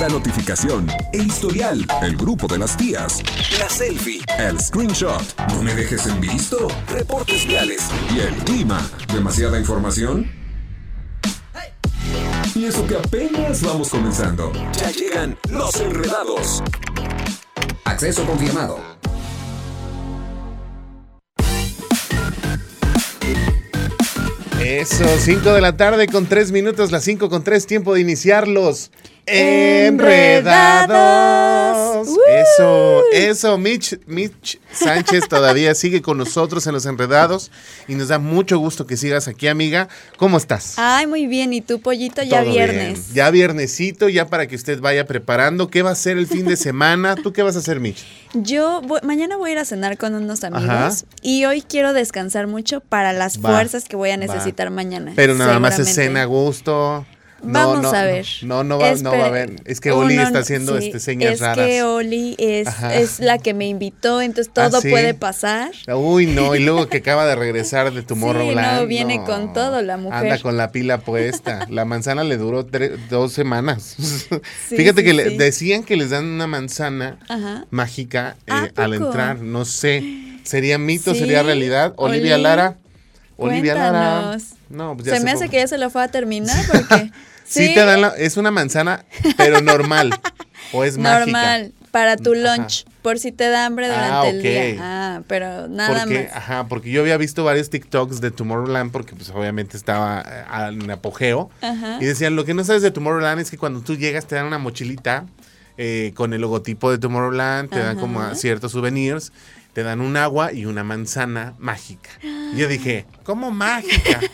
la notificación, el historial, el grupo de las tías, la selfie, el screenshot, no me dejes en visto, reportes viales y el clima. ¿Demasiada información? Y eso que apenas vamos comenzando. Ya llegan los enredados. Acceso confirmado. Eso, 5 de la tarde con 3 minutos, las 5 con 3, tiempo de iniciarlos. Enredados. Eso, eso, Mitch, Mitch Sánchez todavía sigue con nosotros en los Enredados y nos da mucho gusto que sigas aquí, amiga. ¿Cómo estás? Ay, muy bien. ¿Y tú, pollito? Ya Todo viernes. bien. Ya viernesito, ya para que usted vaya preparando. ¿Qué va a ser el fin de semana? ¿Tú qué vas a hacer, Mitch? Yo voy- mañana voy a ir a cenar con unos amigos Ajá. y hoy quiero descansar mucho para las Va, fuerzas que voy a va. necesitar mañana. Pero nada más es cena a gusto. Vamos no, a ver. No, no va, no va a haber. Es que Oli está haciendo sí, este, señas es raras. que Oli es, es la que me invitó, entonces ¿Ah, todo sí? puede pasar. Uy, no, y luego que acaba de regresar de Tomorrowland. no, viene con todo la mujer. Anda con la pila puesta. La manzana le duró dos semanas. Fíjate sí, que le- sí. decían que les dan una manzana Ajá. mágica eh, ¿A al entrar. No sé. ¿Sería mito? Sí. ¿Sería realidad? Olivia Oli, Lara. Olivia Lara. No, pues ya Se me hace que ya se lo fue a terminar porque Sí, te dan la- es una manzana, pero normal. o es normal mágica. para tu Ajá. lunch, por si te da hambre durante Ah, el ok. día. Ah, pero nada porque, más. Ajá, porque yo había visto varios TikToks de Tomorrowland porque pues obviamente estaba eh, en apogeo. Ajá. Y decían, lo que no sabes de Tomorrowland es que cuando tú llegas te dan una mochilita eh, con el logotipo de Tomorrowland, te dan como ciertos souvenirs, te dan un agua y una manzana mágica. Y yo dije, ¿cómo mágica?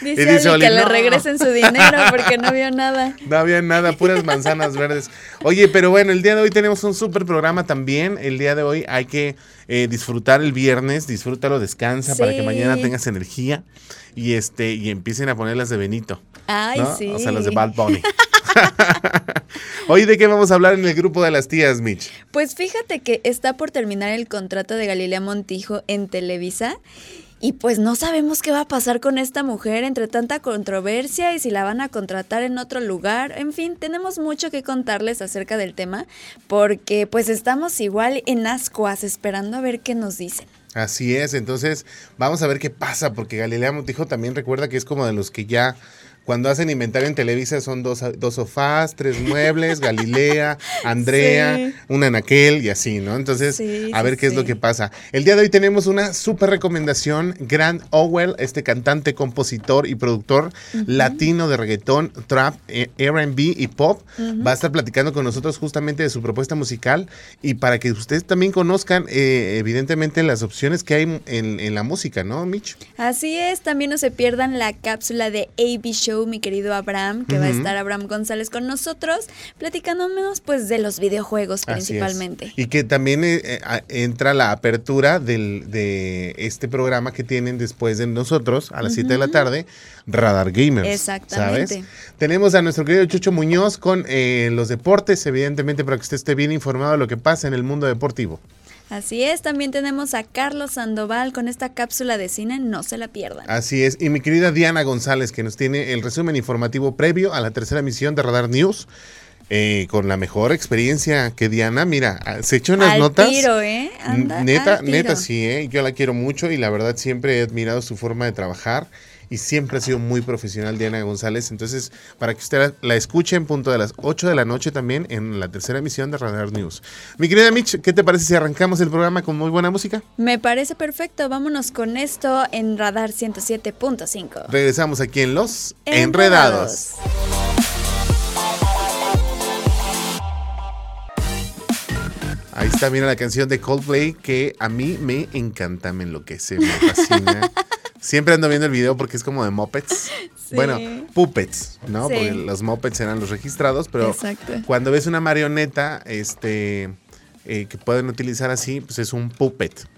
Dice, Y dice Oli que le regresen su dinero porque no vio nada. No había nada, puras manzanas verdes. Oye, pero bueno, el día de hoy tenemos un súper programa también. El día de hoy hay que eh, disfrutar el viernes, disfrútalo, descansa para que mañana tengas energía y este y empiecen a poner las de Benito. Ay, ¿no? sí. O sea, las de Bad Bunny. Hoy de qué vamos a hablar en el grupo de las tías, Mitch. Pues fíjate que está por terminar el contrato de Galilea Montijo en Televisa. Y pues no sabemos qué va a pasar con esta mujer entre tanta controversia y si la van a contratar en otro lugar. En fin, tenemos mucho que contarles acerca del tema porque pues estamos igual en ascuas esperando a ver qué nos dicen. Así es, entonces vamos a ver qué pasa, porque Galilea Montijo también recuerda que es como de los que ya cuando hacen inventario en Televisa son dos, dos sofás, tres muebles, Galilea, Andrea, Sí. una Anaquel y así, ¿no? Entonces, Sí, a ver qué es lo que pasa. El día de hoy tenemos una súper recomendación, Grant Owell, este cantante, compositor y productor latino de reggaetón, trap, eh, R&B y pop, va a estar platicando con nosotros justamente de su propuesta musical y para que ustedes también conozcan eh, evidentemente las opciones que hay en, en la música, ¿no, Mitch? Así es, también no se pierdan la cápsula de AB Show, mi querido Abraham, que va a estar Abraham González con nosotros, platicándonos pues de los videojuegos principalmente. Y que también eh, eh, entra la apertura del, de este programa que tienen después de nosotros a las 7 de la tarde, Radar Gamers. Exactamente. ¿sabes? Tenemos a nuestro querido Chucho Muñoz con eh, los deportes, evidentemente, para que usted esté bien informado de lo que pasa en el mundo deportivo. Así es, también tenemos a Carlos Sandoval con esta cápsula de cine, no se la pierdan. Así es. Y mi querida Diana González, que nos tiene el resumen informativo previo a la tercera emisión de Radar News. eh, con la mejor experiencia que Diana, mira, ah, se echó unas al notas. tiro, ¿eh? Anda neta, al tiro. neta, sí, ¿eh? yo la quiero mucho y la verdad siempre he admirado su forma de trabajar y siempre ha sido muy profesional Diana González. Entonces, para que usted la, la escuche en punto de las 8 de la noche también en la tercera emisión de Radar News. Mi querida Mitch, ¿qué te parece si arrancamos el programa con muy buena música? Me parece perfecto, vámonos con esto en Radar 107.5. Regresamos aquí en Los Enredados. Ahí está, mira la canción de Coldplay que a mí me encanta, me enloquece, me fascina. Siempre ando viendo el video porque es como de mopeds. Sí. Bueno, puppets, ¿no? Sí. Porque los mopeds eran los registrados, pero Exacto. cuando ves una marioneta, este, eh, que pueden utilizar así, pues es un puppet.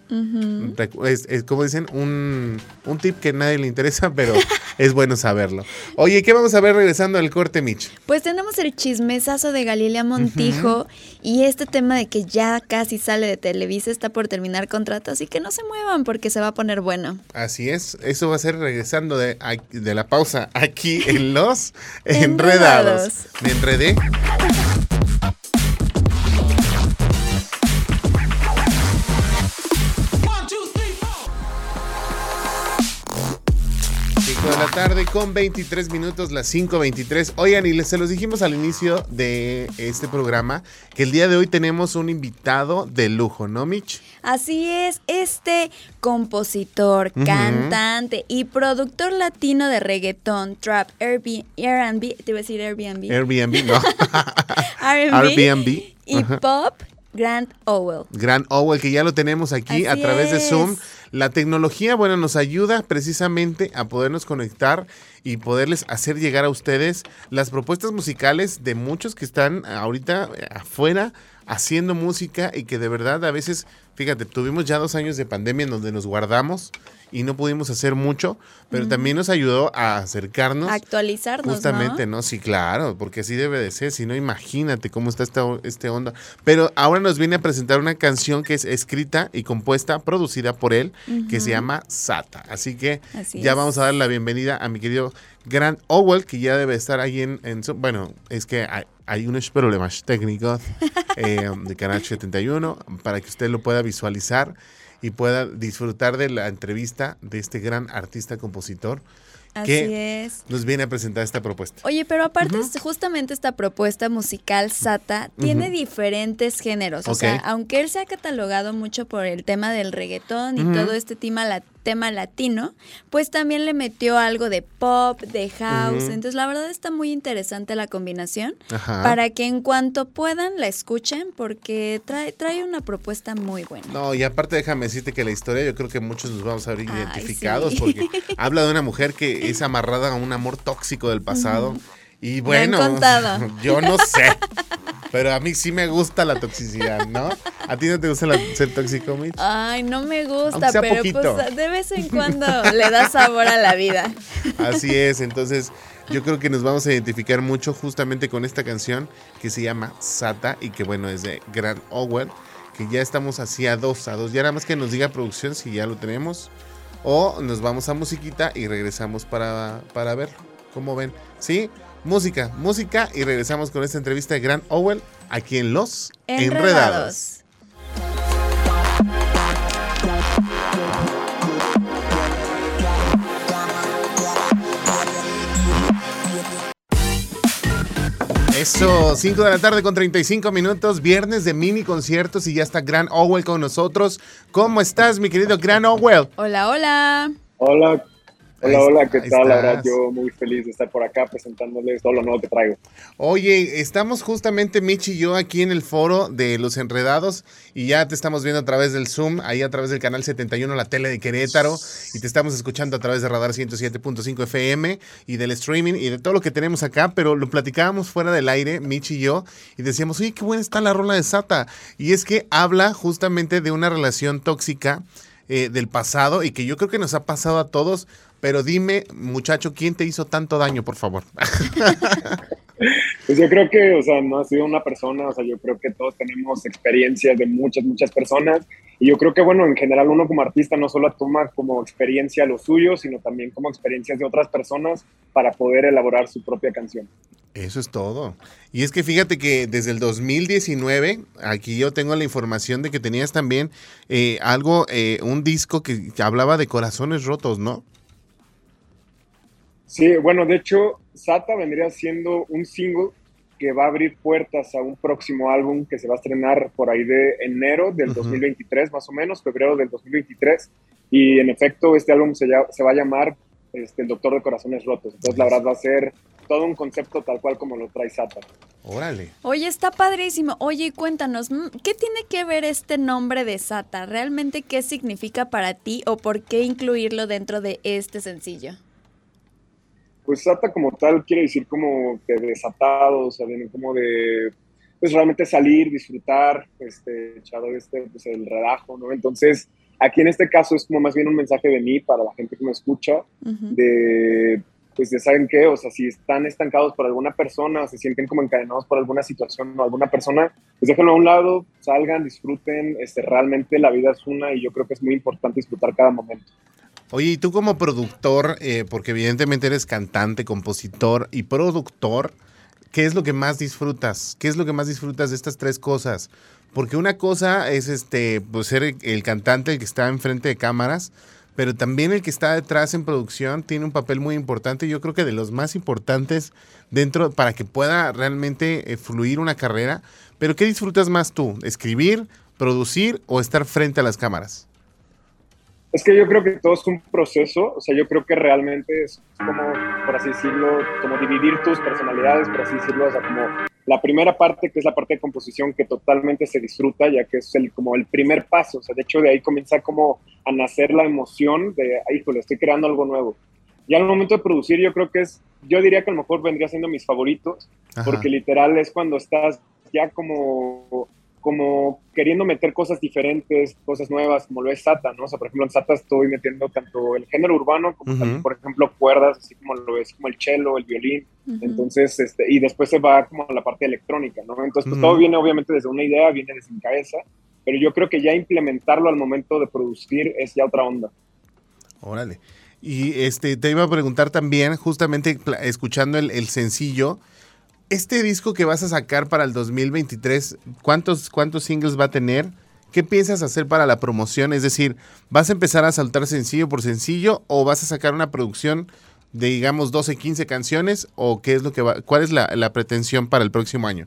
Es, es como dicen, un, un tip que a nadie le interesa, pero es bueno saberlo. Oye, ¿qué vamos a ver regresando al corte, Mitch? Pues tenemos el chismesazo de Galilea Montijo y este tema de que ya casi sale de Televisa está por terminar contrato, así que no se muevan porque se va a poner bueno. Así es, eso va a ser regresando de, de la pausa aquí en Los Enredados. Enredados. Me enredé. Con 23 minutos, las 5.23. Oigan, y les, se los dijimos al inicio de este programa que el día de hoy tenemos un invitado de lujo, ¿no, Mitch? Así es, este compositor, cantante y productor latino de reggaetón, trap, Airbnb, te iba a decir Airbnb. Airbnb, no. Airbnb. Y pop, Grant Owell. Grant Owell, que ya lo tenemos aquí a través de Zoom. La tecnología, bueno, nos ayuda precisamente a podernos conectar y poderles hacer llegar a ustedes las propuestas musicales de muchos que están ahorita afuera haciendo música y que de verdad a veces, fíjate, tuvimos ya dos años de pandemia en donde nos guardamos y no pudimos hacer mucho, pero también nos ayudó a acercarnos. actualizarnos. Justamente, ¿no? Sí, claro, porque así debe de ser. Si no, imagínate cómo está esta, este onda. Pero ahora nos viene a presentar una canción que es escrita y compuesta, producida por él, que se llama Sata. Así que ya vamos a dar la bienvenida a mi querido Grant Owell, que ya debe estar ahí en, en bueno, es que hay, hay unos problemas técnicos eh, de Canal 71 para que usted lo pueda visualizar y pueda disfrutar de la entrevista de este gran artista compositor que es. nos viene a presentar esta propuesta. Oye, pero aparte, justamente esta propuesta musical Sata tiene diferentes géneros. O sea, aunque él se ha catalogado mucho por el tema del reggaetón y todo este tema, la, tema latino, pues también le metió algo de pop, de house. Entonces, la verdad está muy interesante la combinación para que en cuanto puedan la escuchen porque trae, trae una propuesta muy buena. No, y aparte déjame decirte que la historia yo creo que muchos nos vamos a ver identificados porque habla de una mujer que es amarrada a un amor tóxico del pasado. Y bueno, yo no sé. Pero a mí sí me gusta la toxicidad, ¿no? ¿A ti no te gusta ser tóxico, Mitch? Ay, no me gusta, pero pues de vez en cuando le da sabor a la vida. Así es, entonces yo creo que nos vamos a identificar mucho justamente con esta canción que se llama Sata y que bueno, es de Grant Owell, que ya estamos así a dos, a dos. Ya nada más que nos diga producción si ya lo tenemos. O nos vamos a musiquita y regresamos para, para ver. ¿Cómo ven? ¿Sí? Música, música y regresamos con esta entrevista de Gran Owell aquí en Los Enredados. Eso, 5 de la tarde con 35 minutos, viernes de mini conciertos y ya está Gran Owell con nosotros. ¿Cómo estás, mi querido Gran Owell? Hola, hola. Hola, Hola, hola, ¿qué tal? Ahora yo muy feliz de estar por acá presentándoles todo lo nuevo que traigo. Oye, estamos justamente Michi y yo aquí en el foro de Los Enredados y ya te estamos viendo a través del Zoom, ahí a través del canal 71, la tele de Querétaro, y te estamos escuchando a través de Radar 107.5 FM y del streaming y de todo lo que tenemos acá, pero lo platicábamos fuera del aire, Michi y yo, y decíamos, oye, qué buena está la rola de Sata. Y es que habla justamente de una relación tóxica eh, del pasado y que yo creo que nos ha pasado a todos pero dime, muchacho, ¿quién te hizo tanto daño, por favor? Pues yo creo que, o sea, no ha sido una persona, o sea, yo creo que todos tenemos experiencias de muchas, muchas personas. Y yo creo que, bueno, en general uno como artista no solo toma como experiencia lo suyo, sino también como experiencias de otras personas para poder elaborar su propia canción. Eso es todo. Y es que fíjate que desde el 2019, aquí yo tengo la información de que tenías también eh, algo, eh, un disco que hablaba de corazones rotos, ¿no? Sí, bueno, de hecho, Sata vendría siendo un single que va a abrir puertas a un próximo álbum que se va a estrenar por ahí de enero del 2023, más o menos, febrero del 2023. Y en efecto, este álbum se, se va a llamar este, El Doctor de Corazones Rotos. Entonces, la verdad, va a ser todo un concepto tal cual como lo trae Sata. Órale. Oye, está padrísimo. Oye, cuéntanos, ¿qué tiene que ver este nombre de Sata? ¿Realmente qué significa para ti o por qué incluirlo dentro de este sencillo? Pues Sata como tal quiere decir como de desatado, o sea, viene como de, pues realmente salir, disfrutar, este, echado este, pues el relajo, ¿no? Entonces, aquí en este caso es como más bien un mensaje de mí para la gente que me escucha, de, pues de saben qué, o sea, si están estancados por alguna persona, se sienten como encadenados por alguna situación o alguna persona, pues déjenlo a un lado, salgan, disfruten, este, realmente la vida es una y yo creo que es muy importante disfrutar cada momento. Oye, y tú como productor, eh, porque evidentemente eres cantante, compositor y productor, ¿qué es lo que más disfrutas? ¿Qué es lo que más disfrutas de estas tres cosas? Porque una cosa es este, pues ser el cantante el que está enfrente de cámaras, pero también el que está detrás en producción tiene un papel muy importante, yo creo que de los más importantes dentro para que pueda realmente eh, fluir una carrera. Pero ¿qué disfrutas más tú? ¿Escribir, producir o estar frente a las cámaras? Es que yo creo que todo es un proceso, o sea, yo creo que realmente es como, por así decirlo, como dividir tus personalidades, por así decirlo, o sea, como la primera parte, que es la parte de composición, que totalmente se disfruta, ya que es el, como el primer paso, o sea, de hecho de ahí comienza como a nacer la emoción de, híjole, estoy creando algo nuevo. Y al momento de producir, yo creo que es, yo diría que a lo mejor vendría siendo mis favoritos, porque literal es cuando estás ya como como queriendo meter cosas diferentes, cosas nuevas, como lo es Sata, ¿no? O sea, por ejemplo, en Sata estoy metiendo tanto el género urbano como también, por ejemplo, cuerdas, así como lo es como el cello, el violín. Entonces, este, y después se va como a la parte electrónica, ¿no? Entonces, pues todo viene obviamente desde una idea, viene desde mi cabeza, pero yo creo que ya implementarlo al momento de producir es ya otra onda. Órale. Y este, te iba a preguntar también, justamente escuchando el, el sencillo, este disco que vas a sacar para el 2023, ¿cuántos, cuántos singles va a tener? ¿Qué piensas hacer para la promoción? Es decir, ¿vas a empezar a saltar sencillo por sencillo o vas a sacar una producción de, digamos, 12, 15 canciones? ¿O qué es lo que va, cuál es la, pretensión para el próximo año?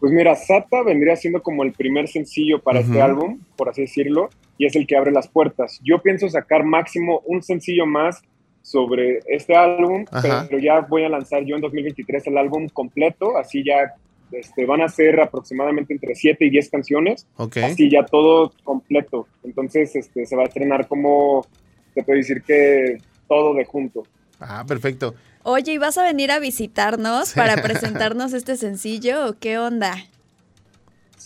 Pues mira, Sata vendría siendo como el primer sencillo para este álbum, por así decirlo, y es el que abre las puertas. Yo pienso sacar máximo un sencillo más sobre este álbum, pero ya voy a lanzar yo en 2023 el álbum completo, así ya este, van a ser aproximadamente entre 7 y 10 canciones, así ya todo completo. Entonces este, se va a estrenar como, te puedo decir que todo de junto. Ah, perfecto. Oye, ¿y vas a venir a visitarnos para presentarnos este sencillo o qué onda?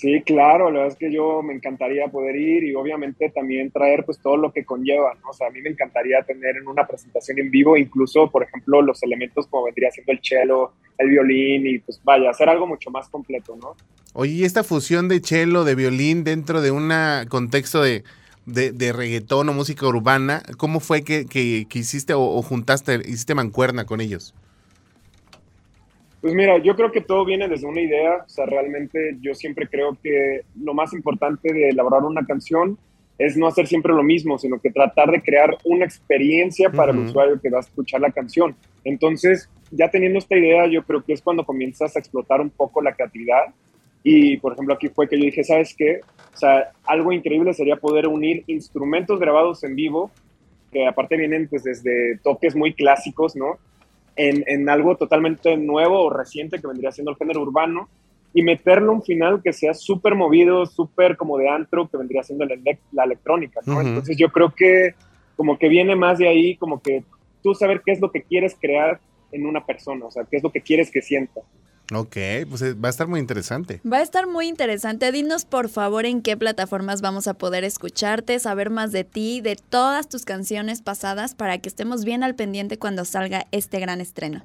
Sí, claro, la verdad es que yo me encantaría poder ir y obviamente también traer pues todo lo que conlleva, ¿no? O sea, a mí me encantaría tener en una presentación en vivo incluso, por ejemplo, los elementos como vendría siendo el cello, el violín y pues vaya, hacer algo mucho más completo, ¿no? Oye, ¿y esta fusión de cello, de violín dentro de un contexto de, de, reggaetón o música urbana, ¿cómo fue que, que, hiciste o, o juntaste, hiciste mancuerna con ellos? Pues mira, yo creo que todo viene desde una idea, o sea, realmente yo siempre creo que lo más importante de elaborar una canción es no hacer siempre lo mismo, sino que tratar de crear una experiencia para el usuario que va a escuchar la canción. Entonces, ya teniendo esta idea, yo creo que es cuando comienzas a explotar un poco la creatividad. Y, por ejemplo, aquí fue que yo dije, ¿sabes qué? O sea, algo increíble sería poder unir instrumentos grabados en vivo, que aparte vienen pues desde toques muy clásicos, ¿no? En, algo totalmente nuevo o reciente que vendría siendo el género urbano y meterle un final que sea súper movido, súper como de antro, que vendría siendo la, electrónica, ¿no? Entonces yo creo que como que viene más de ahí, como que tú saber qué es lo que quieres crear en una persona, o sea, qué es lo que quieres que sienta. Ok, pues eh, va a estar muy interesante. Va a estar muy interesante. Dinos por favor en qué plataformas vamos a poder escucharte, saber más de ti, de todas tus canciones pasadas, para que estemos bien al pendiente cuando salga este gran estreno.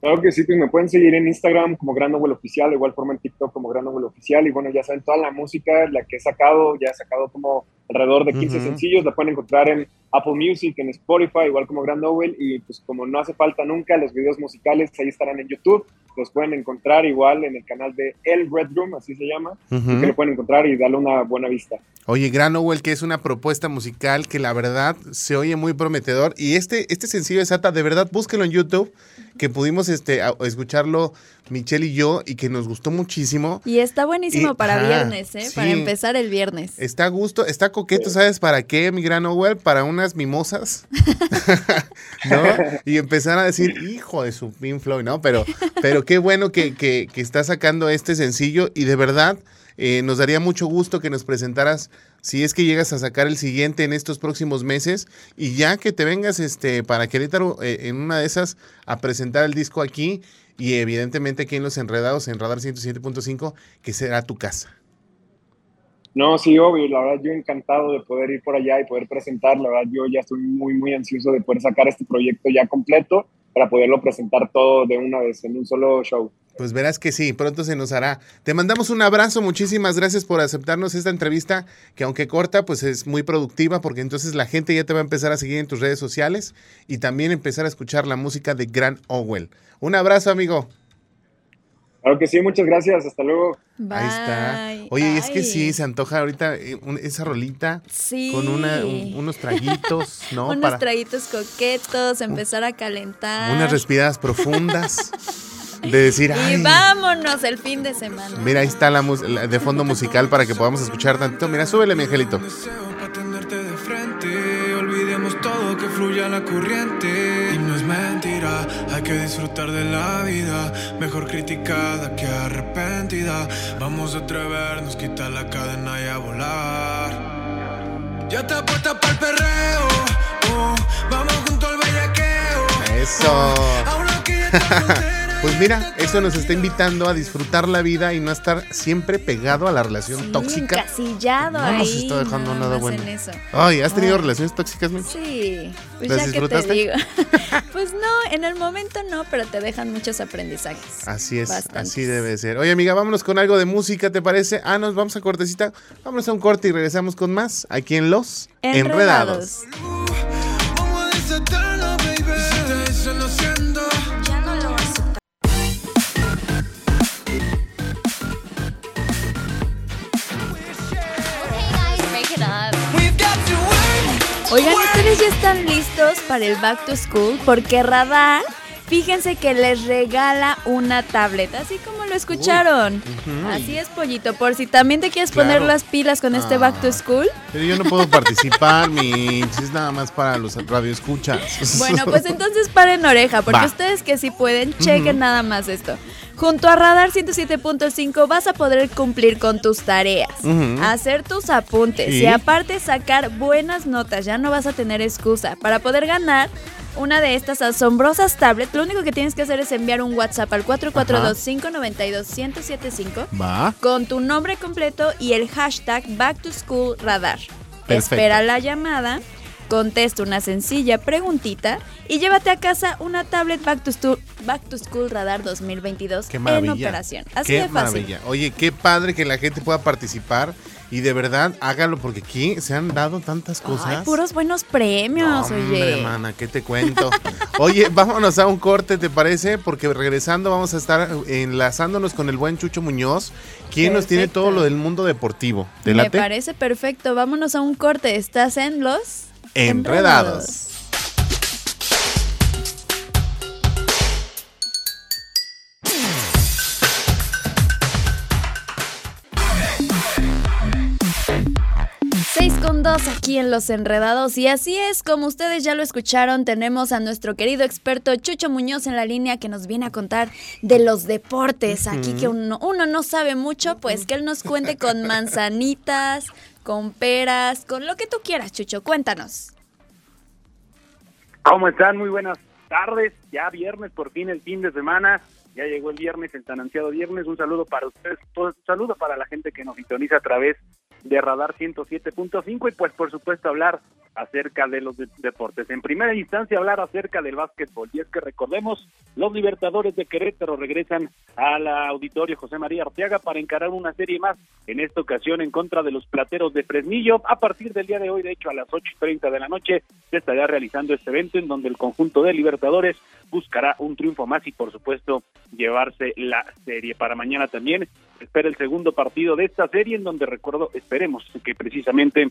Claro que sí, pues me pueden seguir en Instagram como Gran Novel Oficial, de igual forma en TikTok como Gran Novel Oficial. Y bueno, ya saben, toda la música, la que he sacado, ya he sacado como alrededor de 15 sencillos, la pueden encontrar en Apple Music, en Spotify, igual como Grand Novel. Y pues como no hace falta nunca, los videos musicales ahí estarán en YouTube los pueden encontrar igual en el canal de El Red Room, así se llama, que lo pueden encontrar y darle una buena vista. Oye, Granowell, que es una propuesta musical que la verdad se oye muy prometedor. Y este, este sencillo de Sata, de verdad, búsquelo en YouTube, que pudimos este, escucharlo Michelle y yo, y que nos gustó muchísimo. Y está buenísimo para viernes, ¿eh? Para empezar el viernes. Está a gusto, está coqueto, ¿sabes para qué, mi Granowell? Para unas mimosas, ¿no? Y empezar a decir, hijo de su Pink Floyd, ¿no? Pero, pero qué bueno que, que, está sacando este sencillo y de verdad eh, nos daría mucho gusto que nos presentaras si es que llegas a sacar el siguiente en estos próximos meses y ya que te vengas este para Querétaro eh, en una de esas a presentar el disco aquí y evidentemente aquí en Los Enredados en Radar 107.5 que será tu casa. No, sí, obvio, la verdad yo encantado de poder ir por allá y poder presentar, la verdad yo ya estoy muy, muy ansioso de poder sacar este proyecto ya completo para poderlo presentar todo de una vez en un solo show. Pues verás que sí, pronto se nos hará. Te mandamos un abrazo, muchísimas gracias por aceptarnos esta entrevista, que aunque corta, pues es muy productiva, porque entonces la gente ya te va a empezar a seguir en tus redes sociales y también empezar a escuchar la música de Gran Owell. Un abrazo, amigo. Claro que sí, muchas gracias, hasta luego. Ahí está. Oye, es que sí, se antoja ahorita eh, esa rolita Sí. con una, un- unos traguitos, ¿no? Unos Para traguitos coquetos, empezar a calentar. unas respiradas profundas. de decir, Y ay, vámonos el fin de semana. mira, ahí está la, mus- la de fondo musical para que podamos escuchar tantito. Mira, súbele, mi angelito. deseo para tenerte de frente. Olvidemos todo que fluya la corriente. Y no es mentira, que disfrutar de la vida. Mejor criticada que arrepentida. Vamos a atrevernos, quitar la cadena y a volar. Ya te apuestas para el perreo. oh, vamos junto al bellaqueo. Eso. Ahora que ya estás soltera. Pues mira, eso nos está invitando a disfrutar la vida y no estar siempre pegado a la relación Sí, tóxica. Encasillado No ahí. nos está dejando nada bueno. Ay, ¿has tenido Ay. relaciones tóxicas, Mitch? Sí, pues ¿Las ya que te disfrutaste? digo. pues no, en el momento no, pero te dejan muchos aprendizajes. Así es, Bastantes. así debe ser. Oye, amiga, vámonos con algo de música, ¿te parece? Ah, nos vamos a cortecita. Vámonos a un corte y regresamos con más aquí en Los Enredados. Vamos Oigan, ¿ustedes ya están listos para el Back to School? Porque Radar, fíjense que les regala una tablet, así como lo escucharon. Así es, pollito, por si también te quieres poner las pilas con este Back to Ah. School. Pero yo no puedo participar, Mitch. Es nada más para los radioescuchas. Bueno, pues entonces paren oreja, porque Va. ustedes que sí pueden, chequen nada más esto. Junto a Radar 107.5 vas a poder cumplir con tus tareas, hacer tus apuntes Sí. y aparte sacar buenas notas. Ya no vas a tener excusa. Para poder ganar una de estas asombrosas tablets, lo único que tienes que hacer es enviar un WhatsApp al 442-592-1075 Va. con tu nombre completo y el hashtag Back to School Radar. Perfecto. Espera la llamada, contesta una sencilla preguntita y llévate a casa una tablet Back to, Stu- Back to School Radar 2022 Qué maravilla. en operación. Así qué de fácil. maravilla. Oye, qué padre que la gente pueda participar y de verdad hágalo porque aquí se han dado tantas cosas. Ay, puros buenos premios, hombre, oye. mana, ¿qué te cuento? Oye, vámonos a un corte, ¿te parece? Porque regresando vamos a estar enlazándonos con el buen Chucho Muñoz, quien nos tiene todo lo del mundo deportivo. ¿Te Me late? parece perfecto. Vámonos a un corte. Estás en los Enredados. Aquí en Los Enredados y así es, como ustedes ya lo escucharon, tenemos a nuestro querido experto Chucho Muñoz en la línea que nos viene a contar de los deportes. Aquí que uno, uno no sabe mucho, pues que él nos cuente con manzanitas, con peras, con lo que tú quieras, Chucho. Cuéntanos. ¿Cómo están? Muy buenas tardes. Ya viernes, por fin el fin de semana. Ya llegó el viernes, el tan ansiado viernes. Un saludo para ustedes, un saludo para la gente que nos sintoniza a través de Radar 107.5 y pues por supuesto hablar acerca de los de- deportes. En primera instancia hablar acerca del básquetbol. Y es que recordemos, los Libertadores de Querétaro regresan al auditorio José María Arteaga para encarar una serie más, en esta ocasión en contra de los Plateros de Fresnillo. A partir del día de hoy, de hecho a las 8.30 de la noche, se estará realizando este evento en donde el conjunto de Libertadores buscará un triunfo más y por supuesto llevarse la serie. Para mañana también espera el segundo partido de esta serie en donde recuerdo, esperemos que precisamente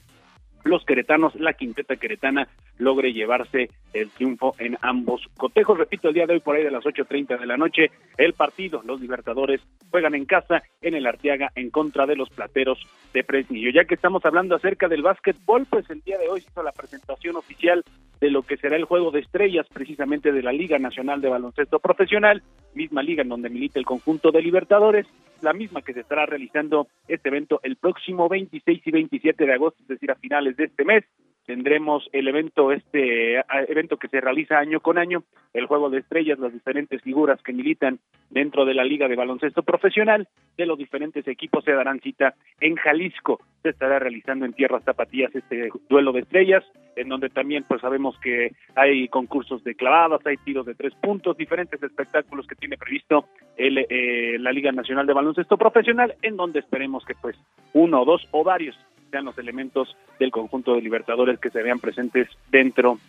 los queretanos, la quinteta queretana, logre llevarse el triunfo en ambos cotejos. Repito, el día de hoy por ahí de las 8.30 de la noche, el partido, los Libertadores juegan en casa en el Arteaga en contra de los Plateros de Fresnillo. Ya que estamos hablando acerca del básquetbol, pues el día de hoy se hizo la presentación oficial de lo que será el juego de estrellas precisamente de la Liga Nacional de Baloncesto Profesional, misma liga en donde milita el conjunto de Libertadores, la misma que se estará realizando este evento el próximo 26 y 27 de agosto, es decir, a finales de este mes. Tendremos el evento, este evento que se realiza año con año, el juego de estrellas, las diferentes figuras que militan dentro de la Liga de Baloncesto Profesional de los diferentes equipos se darán cita en Jalisco. Se estará realizando en tierras tapatías este duelo de estrellas, en donde también pues sabemos que hay concursos de clavadas, hay tiros de tres puntos, diferentes espectáculos que tiene previsto el, eh, la Liga Nacional de Baloncesto Profesional, en donde esperemos que pues uno, dos o varios sean los elementos del conjunto de Libertadores que se vean presentes dentro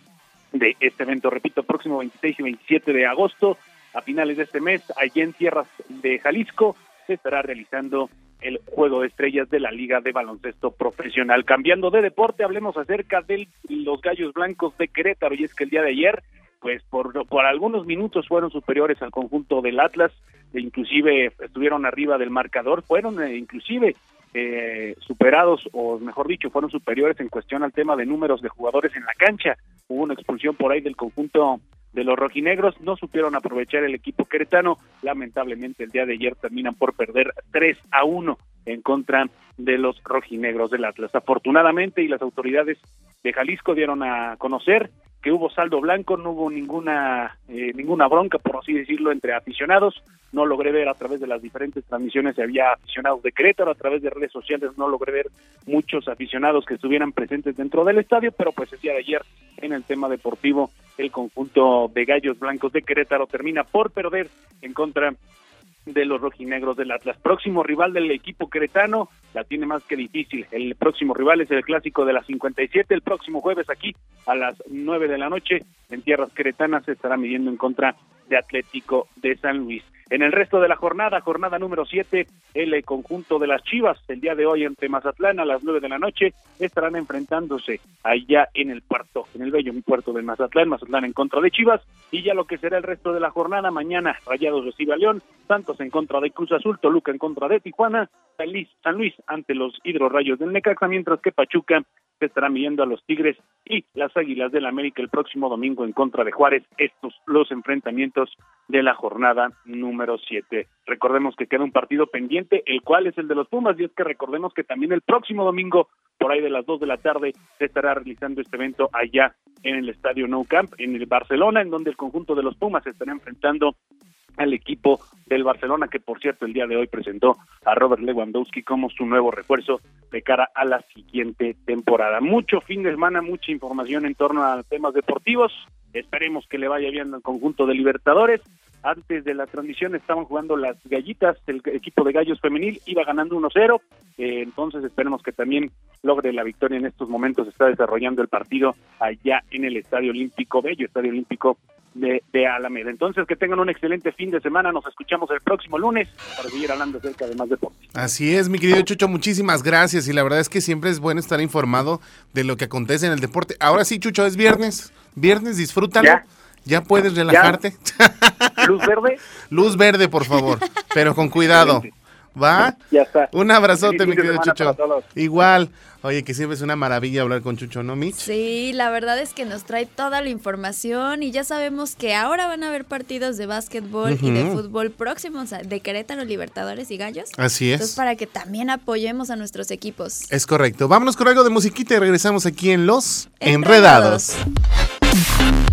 de este evento. Repito, próximo 26 y 27 de agosto, a finales de este mes, allí en tierras de Jalisco, se estará realizando el Juego de Estrellas de la Liga de Baloncesto Profesional. Cambiando de deporte, hablemos acerca de los Gallos Blancos de Querétaro, y es que el día de ayer, pues por, por algunos minutos fueron superiores al conjunto del Atlas, e inclusive estuvieron arriba del marcador, fueron eh, inclusive eh, superados, o mejor dicho, fueron superiores en cuestión al tema de números de jugadores en la cancha. Hubo una expulsión por ahí del conjunto de los rojinegros, no supieron aprovechar el equipo queretano, lamentablemente el día de ayer terminan por perder 3 a 1 en contra de los rojinegros del Atlas. Afortunadamente y las autoridades de Jalisco dieron a conocer que hubo saldo blanco, no hubo ninguna eh, ninguna bronca, por así decirlo, entre aficionados. No logré ver a través de las diferentes transmisiones si había aficionados de Querétaro, a través de redes sociales no logré ver muchos aficionados que estuvieran presentes dentro del estadio, pero pues el día de ayer en el tema deportivo el conjunto de Gallos Blancos de Querétaro termina por perder en contra de los rojinegros del Atlas. Próximo rival del equipo queretano la tiene más que difícil. El próximo rival es el clásico de las 57. El próximo jueves aquí a las 9 de la noche en tierras queretanas se estará midiendo en contra de Atlético de San Luis. En el resto de la jornada, jornada número 7, el conjunto de las Chivas, el día de hoy ante Mazatlán a las 9 de la noche, estarán enfrentándose allá en el puerto, en el bello puerto de Mazatlán, Mazatlán en contra de Chivas, y ya lo que será el resto de la jornada, mañana Rayados recibe a León, Santos en contra de Cruz Azul, Toluca en contra de Tijuana, San Luis, ante los hidrorrayos del Necaxa, mientras que Pachuca se estará midiendo a los Tigres y las Águilas del América el próximo domingo en contra de Juárez. Estos los enfrentamientos de la jornada número 7. Recordemos que queda un partido pendiente, el cual es el de los Pumas, y es que recordemos que también el próximo domingo, por ahí de las 2 de la tarde, se estará realizando este evento allá en el Estadio Nou Camp, en el Barcelona, en donde el conjunto de los Pumas estará enfrentando al equipo del Barcelona, que por cierto el día de hoy presentó a Robert Lewandowski como su nuevo refuerzo de cara a la siguiente temporada. Mucho fin de semana, mucha información en torno a temas deportivos. Esperemos que le vaya bien al conjunto de Libertadores. Antes de la transmisión estaban jugando las gallitas, el equipo de gallos femenil iba ganando 1-0, eh, entonces esperemos que también logre la victoria en estos momentos. Está desarrollando el partido allá en el Estadio Olímpico Bello, Estadio Olímpico de, de, Alameda. Entonces, que tengan un excelente fin de semana. Nos escuchamos el próximo lunes para seguir hablando acerca de más deportes. Así es, mi querido Chucho, muchísimas gracias. Y la verdad es que siempre es bueno estar informado de lo que acontece en el deporte. Ahora sí, Chucho, es viernes. Viernes, disfrútalo. Ya, puedes relajarte. ¿Luz verde? Luz verde, por favor, pero con cuidado. ¿Va? Ya está. Un abrazote, mi querido Chucho. Igual. Oye, que siempre es una maravilla hablar con Chucho, ¿no, Mitch? Sí, la verdad es que nos trae toda la información y ya sabemos que ahora van a haber partidos de básquetbol y de fútbol próximos de Querétaro, Libertadores y Gallos. Así es. Entonces, para que también apoyemos a nuestros equipos. Es correcto. Vámonos con algo de musiquita y regresamos aquí en Los Enredados. Enredados.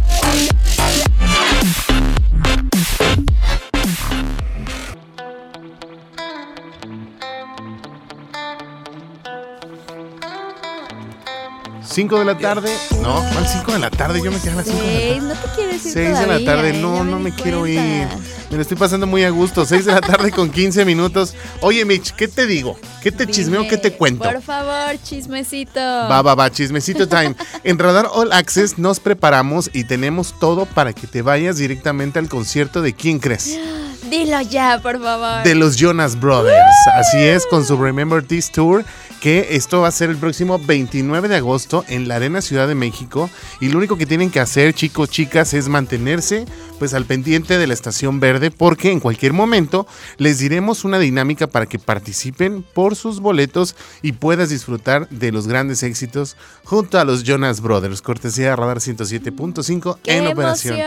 5 de la tarde. No, ¿cuál 5 de la tarde? Yo me quedé a las 5 de la tarde. No te quieres ir 6 de la tarde. No, no me, quiero ir. Me lo estoy pasando muy a gusto. 6 de la tarde con 15 minutos. Oye, Mitch, ¿qué te digo? ¿Qué te chismeo? ¿Qué te cuento? Por favor, chismecito. Va, va, va, chismecito time. en Radar All Access nos preparamos y tenemos todo para que te vayas directamente al concierto de ¿Quién crees? Dilo ya, por favor. De los Jonas Brothers. Así es, con su Remember This Tour que esto va a ser el próximo 29 de agosto en la Arena Ciudad de México y lo único que tienen que hacer chicos, chicas es mantenerse pues al pendiente de la estación verde porque en cualquier momento les diremos una dinámica para que participen por sus boletos y puedas disfrutar de los grandes éxitos junto a los Jonas Brothers, cortesía de Radar 107.5 en operación.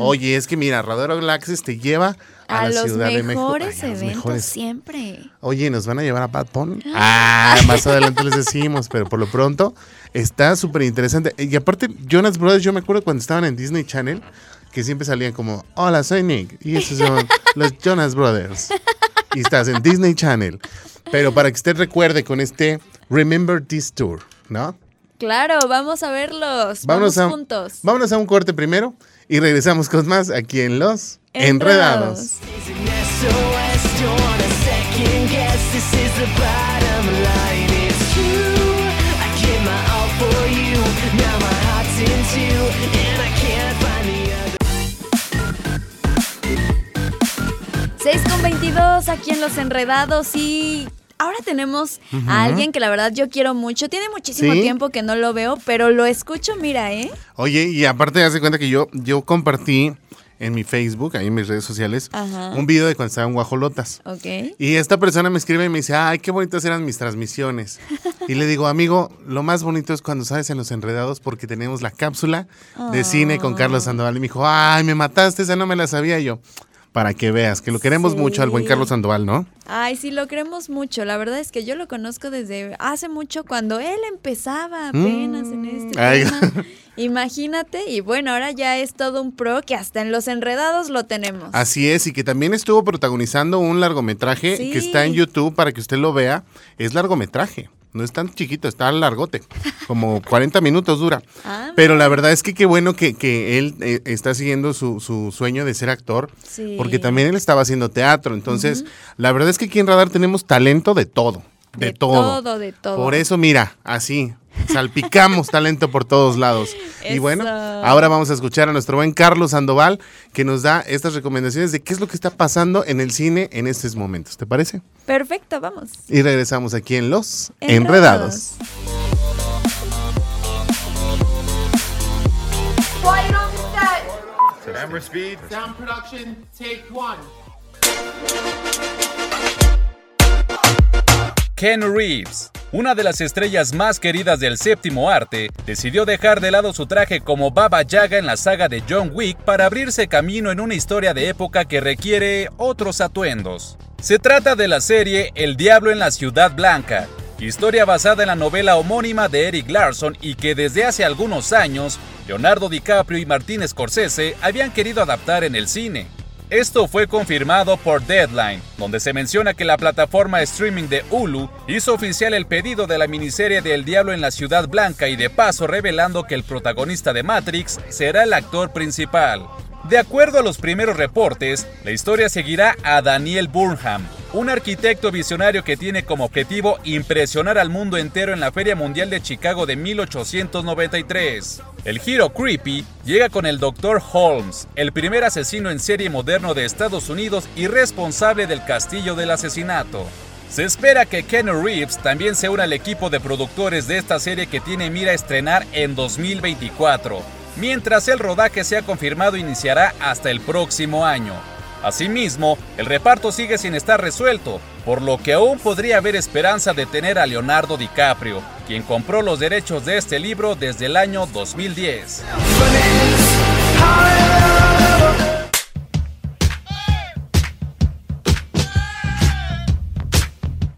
Oye, es que mira, Radar Galaxy te lleva a, la Ciudad de México. Ay, a los mejores siempre. Oye, ¿nos van a llevar a Bad Pony? Ah, más adelante les decimos, pero por lo pronto está súper interesante. Y aparte, Jonas Brothers, yo me acuerdo cuando estaban en Disney Channel, que siempre salían como, hola, soy Nick, y esos son los Jonas Brothers. Y estás en Disney Channel. Pero para que usted recuerde con este Remember This Tour, ¿no? Claro, vamos a verlos. Vamos a, juntos. Vámonos a un corte primero y regresamos con más aquí en Los Enredados. Los Enredados y ahora tenemos a alguien que la verdad yo quiero mucho. Tiene muchísimo ¿Sí? tiempo que no lo veo, pero lo escucho, mira, ¿eh? Oye, y aparte, haz de cuenta que yo, yo compartí en mi Facebook, ahí en mis redes sociales, Ajá. un video de cuando estaba en Guajolotas. Ok. Y esta persona me escribe y me dice, ay, qué bonitas eran mis transmisiones. Y le digo, amigo, lo más bonito es cuando sabes en Los Enredados porque tenemos la cápsula de cine con Carlos Sandoval. Y me dijo, ay, me mataste, esa no me la sabía yo. Para que veas, que lo queremos Sí. mucho al buen Carlos Sandoval, ¿no? Ay, sí, lo queremos mucho. La verdad es que yo lo conozco desde hace mucho cuando él empezaba apenas en este Mm. Ay. tema. Imagínate, y bueno, ahora ya es todo un pro que hasta en los enredados lo tenemos. Así es, y que también estuvo protagonizando un largometraje Sí. que está en YouTube para que usted lo vea. Es largometraje. No es tan chiquito, está largote. Como 40 minutos dura. Ah, Pero la verdad es que qué bueno que, que él eh, está siguiendo su, su sueño de ser actor. Sí. Porque también él estaba haciendo teatro. Entonces, la verdad es que aquí en Radar tenemos talento de todo. De, De todo. todo, de todo. Por eso, mira, así, salpicamos talento por todos lados. Y bueno, ahora vamos a escuchar a nuestro buen Carlos Sandoval, que nos da estas recomendaciones de qué es lo que está pasando en el cine en estos momentos. ¿Te parece? Perfecto, vamos. Y regresamos aquí en Los Enredados. Enredados. Camera speed. Sound production, take one. Ken Reeves, una de las estrellas más queridas del séptimo arte, decidió dejar de lado su traje como Baba Yaga en la saga de John Wick para abrirse camino en una historia de época que requiere otros atuendos. Se trata de la serie El Diablo en la Ciudad Blanca, historia basada en la novela homónima de Eric Larson y que desde hace algunos años Leonardo DiCaprio y Martin Scorsese habían querido adaptar en el cine. Esto fue confirmado por Deadline, donde se menciona que la plataforma streaming de Hulu hizo oficial el pedido de la miniserie de El Diablo en la Ciudad Blanca y de paso revelando que el protagonista de Matrix será el actor principal. De acuerdo a los primeros reportes, la historia seguirá a Daniel Burnham, un arquitecto visionario que tiene como objetivo impresionar al mundo entero en la Feria Mundial de Chicago de 1893. El giro creepy llega con el Dr. Holmes, el primer asesino en serie moderno de Estados Unidos y responsable del castillo del asesinato. Se espera que Ken Reeves también se una al equipo de productores de esta serie que tiene mira estrenar en 2024, mientras el rodaje se ha confirmado iniciará hasta el próximo año. Asimismo, el reparto sigue sin estar resuelto, por lo que aún podría haber esperanza de tener a Leonardo DiCaprio, quien compró los derechos de este libro desde el año 2010.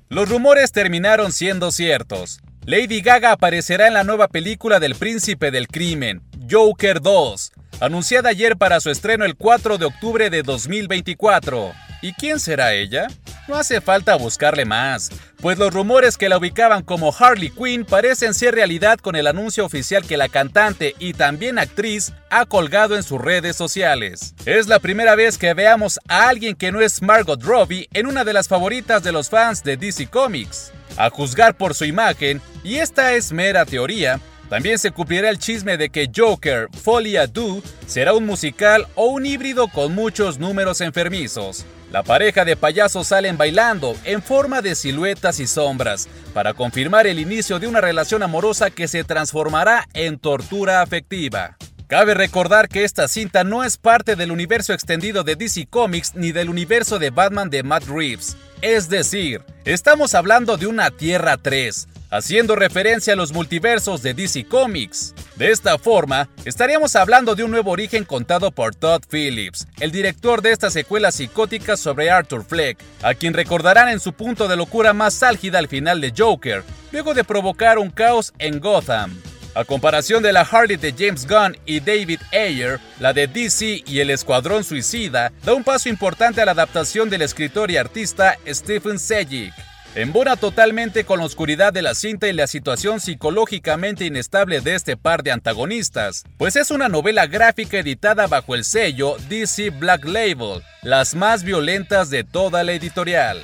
Los rumores terminaron siendo ciertos. Lady Gaga aparecerá en la nueva película del Príncipe del Crimen, Joker 2, anunciada ayer para su estreno el 4 de octubre de 2024. ¿Y quién será ella? No hace falta buscarle más, pues los rumores que la ubicaban como Harley Quinn parecen ser realidad con el anuncio oficial que la cantante y también actriz ha colgado en sus redes sociales. Es la primera vez que veamos a alguien que no es Margot Robbie en una de las favoritas de los fans de DC Comics. A juzgar por su imagen, y esta es mera teoría, también se cumplirá el chisme de que Joker, Folie à Deux, será un musical o un híbrido con muchos números enfermizos. La pareja de payasos salen bailando en forma de siluetas y sombras para confirmar el inicio de una relación amorosa que se transformará en tortura afectiva. Cabe recordar que esta cinta no es parte del universo extendido de DC Comics ni del universo de Batman de Matt Reeves. Es decir, estamos hablando de una Tierra 3, haciendo referencia a los multiversos de DC Comics. De esta forma, estaríamos hablando de un nuevo origen contado por Todd Phillips, el director de esta secuela psicótica sobre Arthur Fleck, a quien recordarán en su punto de locura más álgida al final de Joker, luego de provocar un caos en Gotham. A comparación de la Harley de James Gunn y David Ayer, la de DC y el Escuadrón Suicida da un paso importante a la adaptación del escritor y artista Stephen Sejic. Embona totalmente con la oscuridad de la cinta y la situación psicológicamente inestable de este par de antagonistas, pues es una novela gráfica editada bajo el sello DC Black Label, las más violentas de toda la editorial.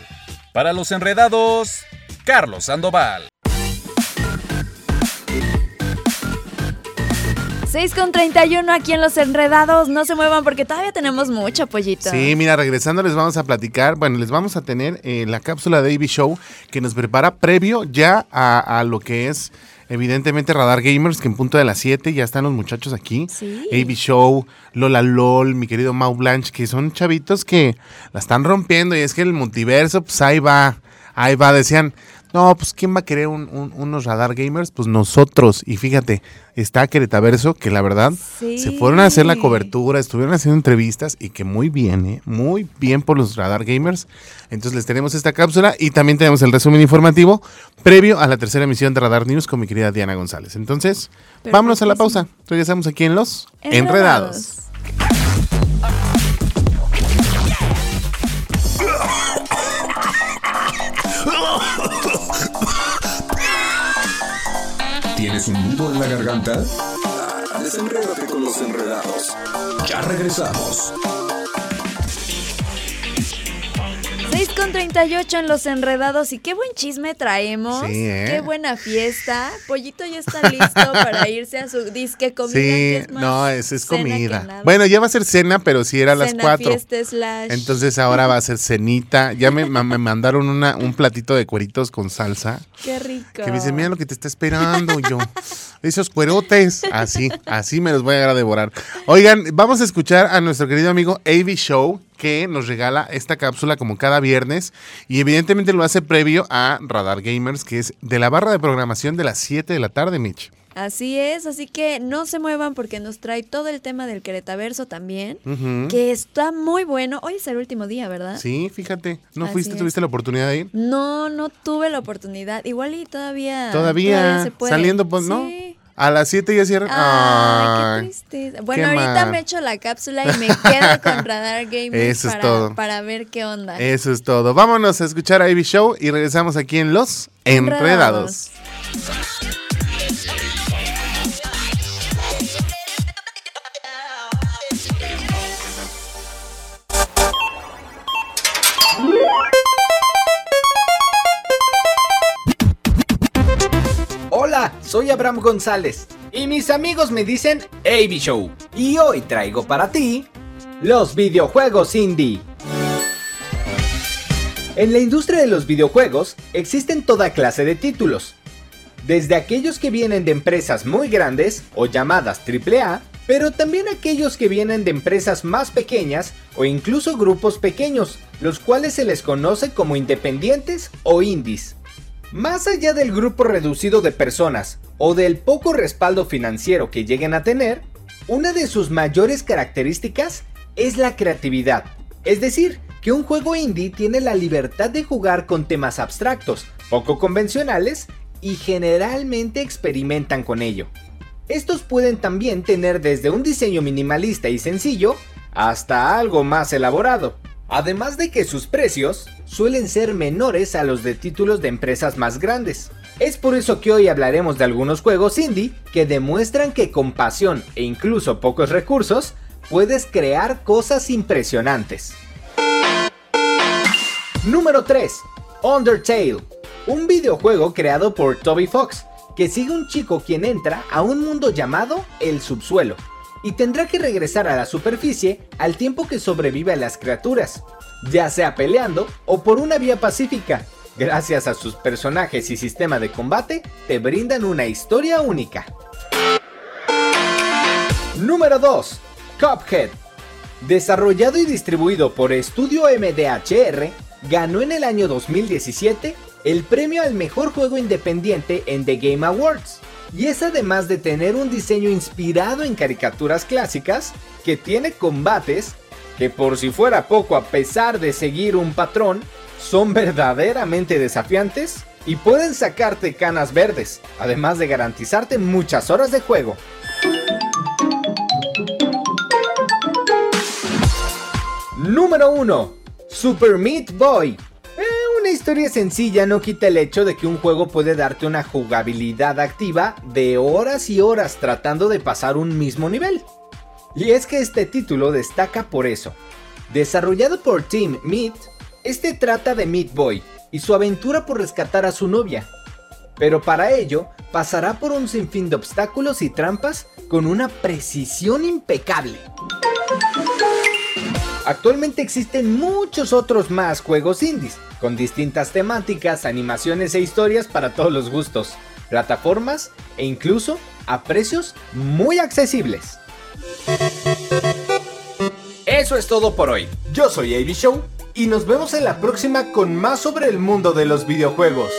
Para los enredados, Carlos Sandoval. 6 con 31 aquí en Los Enredados. No se muevan porque todavía tenemos mucho pollito. Sí, mira, regresando les vamos a platicar, bueno, les vamos a tener eh, la cápsula de AB Show que nos prepara previo ya a, a lo que es evidentemente Radar Gamers, que en punto de las 7 ya están los muchachos aquí. Sí. AB Show, Lola LOL, mi querido Mau Blanche, que son chavitos que la están rompiendo y es que el multiverso, pues ahí va, ahí va, decían, no, pues ¿quién va a querer un- un- unos Radar Gamers? Pues nosotros. Y fíjate, está Queretaverso, que la verdad Sí. se fueron a hacer la cobertura, estuvieron haciendo entrevistas y que muy bien, ¿eh? Muy bien por los Radar Gamers. Entonces les tenemos esta cápsula y también tenemos el resumen informativo previo a la tercera emisión de Radar News con mi querida Diana González. Entonces, vámonos a la pausa. Regresamos aquí en Los Enredados. ¿Tienes en la garganta? Ah, Desenrédate con los enredados. Ya regresamos. 6 con 38 en Los Enredados. Y qué buen chisme traemos. Sí, ¿eh? Qué buena fiesta. Pollito ya está listo para irse a su disque comida. que Sí, es más no, es, es comida. Bueno, ya va a ser cena, pero sí era a las Cena, 4. fiesta, slash. Entonces ahora va a ser cenita. Ya me, me mandaron una, un platito de cueritos con salsa. Qué rico. Que me dicen, mira lo que te está esperando. Yo, esos cuerotes. Así, así me los voy a a devorar. Oigan, vamos a escuchar a nuestro querido amigo AV Show, que nos regala esta cápsula como cada viernes. Y evidentemente lo hace previo a Radar Gamers, que es de la barra de programación de las 7 de la tarde, Mitch. Así es, así que no se muevan porque nos trae todo el tema del Queretaverso también, que está muy bueno. Hoy es el último día, ¿verdad? Sí, fíjate. ¿No Así fuiste? es. ¿Tuviste la oportunidad de ir? No, no tuve la oportunidad. Igual y todavía. Todavía, se puede. saliendo, pues, ¿no? A las 7 ya cierran. Ay, qué tristeza. Bueno, qué ahorita mal. me echo la cápsula y me quedo con Radar Gamers Eso es para, todo. para ver qué onda. Eso es todo. Vámonos a escuchar a Ivy Show y regresamos aquí en Los Enredados. Hola, soy Abraham González y mis amigos me dicen AB Show. Y hoy traigo para ti los videojuegos indie. En la industria de los videojuegos existen toda clase de títulos. Desde aquellos que vienen de empresas muy grandes o llamadas AAA, pero también aquellos que vienen de empresas más pequeñas o incluso grupos pequeños, los cuales se les conoce como independientes o indies. Más allá del grupo reducido de personas o del poco respaldo financiero que lleguen a tener, una de sus mayores características es la creatividad. Es decir, que un juego indie tiene la libertad de jugar con temas abstractos, poco convencionales y generalmente experimentan con ello. Estos pueden también tener desde un diseño minimalista y sencillo hasta algo más elaborado. Además de que sus precios suelen ser menores a los de títulos de empresas más grandes. Es por eso que hoy hablaremos de algunos juegos indie que demuestran que con pasión e incluso pocos recursos puedes crear cosas impresionantes. Número 3. Undertale. Un videojuego creado por Toby Fox, que sigue un chico quien entra a un mundo llamado el subsuelo, y tendrá que regresar a la superficie al tiempo que sobrevive a las criaturas, ya sea peleando o por una vía pacífica. Gracias a sus personajes y sistema de combate, te brindan una historia única. Número 2. Cuphead. Desarrollado y distribuido por Estudio MDHR, ganó en el año 2017 el premio al mejor juego independiente en The Game Awards. Y es además de tener un diseño inspirado en caricaturas clásicas, que tiene combates que por si fuera poco a pesar de seguir un patrón, son verdaderamente desafiantes y pueden sacarte canas verdes, además de garantizarte muchas horas de juego. Número 1. Super Meat Boy. Historia sencilla no quita el hecho de que un juego puede darte una jugabilidad activa de horas y horas tratando de pasar un mismo nivel. Y es que este título destaca por eso. Desarrollado por Team Meat, este trata de Meat Boy y su aventura por rescatar a su novia. pero para ello pasará por un sinfín de obstáculos y trampas con una precisión impecable. Actualmente existen muchos otros más juegos indies, con distintas temáticas, animaciones e historias para todos los gustos, plataformas e incluso a precios muy accesibles. Eso es todo por hoy. Yo soy AB Show y nos vemos en la próxima con más sobre el mundo de los videojuegos.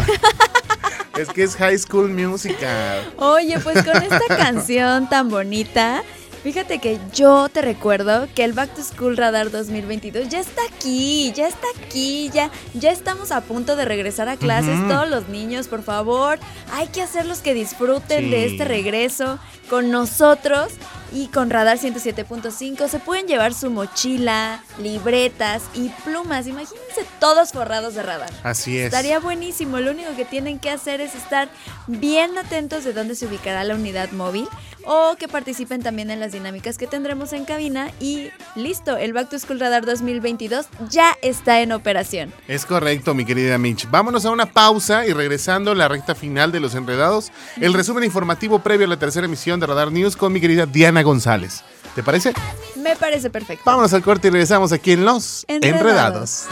Es que es High School Musical. Oye, pues con esta canción tan bonita, fíjate que yo te recuerdo que el Back to School Radar 2022 ya está aquí, ya está aquí, ya, ya estamos a punto de regresar a clases. Todos los niños, por favor, hay que hacerlos que disfruten de este regreso con nosotros y con Radar 107.5 se pueden llevar su mochila, libretas y plumas. Imagínense todos forrados de radar. Así es. Estaría buenísimo. Lo único que tienen que hacer es estar bien atentos de dónde se ubicará la unidad móvil o que participen también en las dinámicas que tendremos en cabina y listo, el Back to School Radar 2022 ya está en operación. Es correcto, mi querida Mitch. Vámonos a una pausa y regresando a la recta final de Los Enredados, el resumen informativo previo a la tercera emisión de Radar News con mi querida Diana González. ¿Te parece? Me parece perfecto. Vámonos al corte y regresamos aquí en Los Enredados.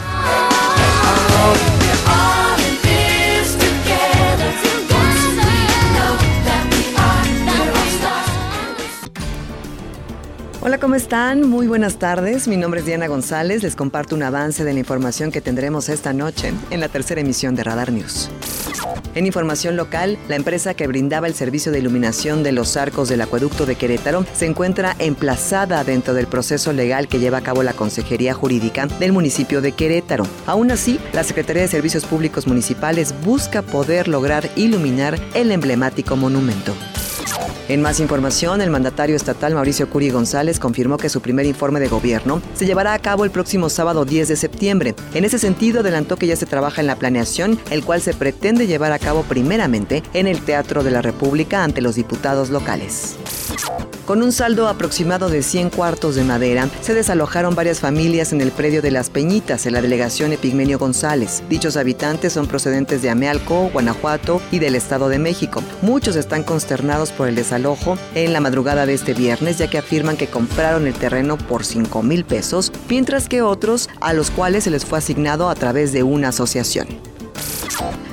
Hola, ¿cómo están? Muy buenas tardes. Mi nombre es Diana González. Les comparto un avance de la información que tendremos esta noche en la tercera emisión de Radar News. En información local, la empresa que brindaba el servicio de iluminación de los arcos del acueducto de Querétaro se encuentra emplazada dentro del proceso legal que lleva a cabo la Consejería Jurídica del municipio de Querétaro. Aún así, la Secretaría de Servicios Públicos Municipales busca poder lograr iluminar el emblemático monumento. En más información, el mandatario estatal Mauricio Curi González confirmó que su primer informe de gobierno se llevará a cabo el próximo sábado 10 de septiembre. En ese sentido, adelantó que ya se trabaja en la planeación, el cual se pretende llevar a cabo primeramente en el Teatro de la República ante los diputados locales. Con un saldo aproximado de 100 cuartos de madera, se desalojaron varias familias en el predio de Las Peñitas, en la delegación Epigmenio González. Dichos habitantes son procedentes de Amealco, Guanajuato y del Estado de México. Muchos están consternados por el desalojo en la madrugada de este viernes, ya que afirman que compraron el terreno por 5 mil pesos, mientras que otros a los cuales se les fue asignado a través de una asociación.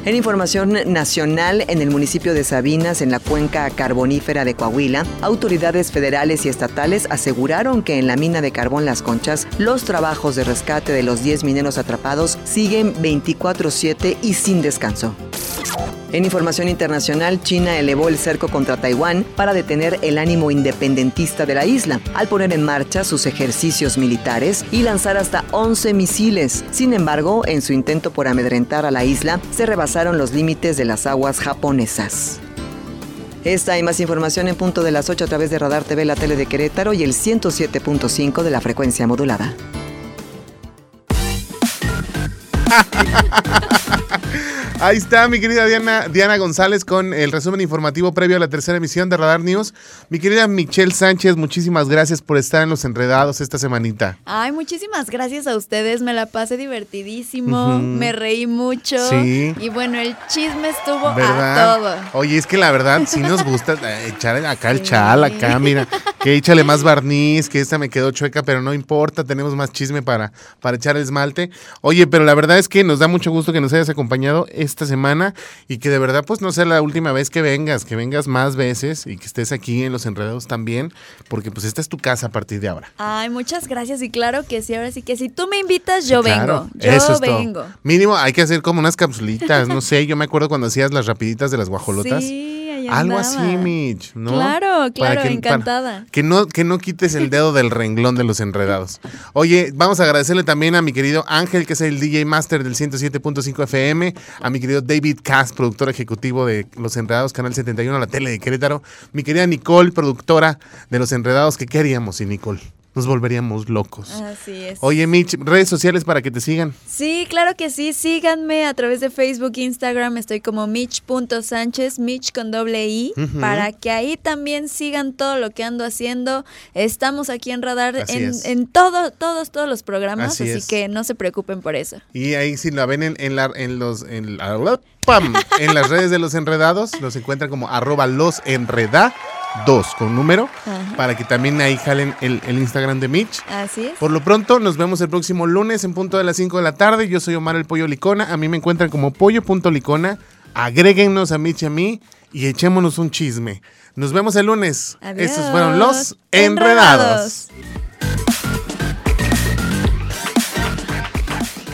En información nacional, en el municipio de Sabinas, en la cuenca carbonífera de Coahuila, autoridades federales y estatales aseguraron que en la mina de carbón Las Conchas, los trabajos de rescate de los 10 mineros atrapados siguen 24/7 y sin descanso. En información internacional, China elevó el cerco contra Taiwán para detener el ánimo independentista de la isla, al poner en marcha sus ejercicios militares y lanzar hasta 11 misiles. Sin embargo, en su intento por amedrentar a la isla, se rebasaron los límites de las aguas japonesas. Esta y más información en punto de las 8 a través de Radar TV, la tele de Querétaro y el 107.5 de la frecuencia modulada. Ahí está mi querida Diana, Diana González con el resumen informativo previo a la tercera emisión de Radar News. Mi querida Michelle Sánchez, muchísimas gracias por estar en Los Enredados esta semanita. Ay, muchísimas gracias a ustedes, me la pasé divertidísimo, me reí mucho. Sí. Y bueno, el chisme estuvo ¿verdad? a todo. Oye, es que la verdad sí nos gusta eh, echar acá el chal, acá, mira, que échale más barniz, que esta me quedó chueca, pero no importa, tenemos más chisme para, para echar el esmalte. Oye, pero la verdad es que nos da mucho gusto que nos hayas acompañado esta semana y que de verdad pues no sea la última vez que vengas, que vengas más veces y que estés aquí en Los Enredados también, porque pues esta es tu casa a partir de ahora. Ay, muchas gracias y claro que sí, ahora sí que si tú me invitas, yo Claro, vengo. Yo eso es todo. vengo. Mínimo hay que hacer como unas capsulitas, no sé, yo me acuerdo cuando hacías las rapiditas de las guajolotas. Sí, Algo así, Mitch, ¿no? Claro, claro, encantada. que, no, que no quites el dedo del renglón de los enredados. Oye, vamos a agradecerle también a mi querido Ángel, que es el DJ Master del 107.5 FM, a mi querido David Cass, productor ejecutivo de Los Enredados, Canal 71, la tele de Querétaro, mi querida Nicole, productora de Los Enredados, que qué haríamos sin Nicole nos volveríamos locos. Así es. Oye, Mitch, redes sociales para que te sigan. Sí, claro que sí. Síganme a través de Facebook, Instagram. Estoy como Mitch.sánchez, Mitch con doble I, para que ahí también sigan todo lo que ando haciendo. Estamos aquí en Radar en, en, todo, todos, todos los programas, así, que no se preocupen por eso. Y ahí si la ven en, la, en los... En, en las redes de los enredados, los encuentran como arroba los enreda 2 con número, para que también ahí jalen el, Instagram de Mitch. Así es. Por lo pronto, nos vemos el próximo lunes en punto de las 5 de la tarde. Yo soy Omar el Pollo Licona. A mí me encuentran como pollo.licona. Agréguenos a Mitch y a mí y echémonos un chisme. Nos vemos el lunes. Adiós. Estos fueron los enredados.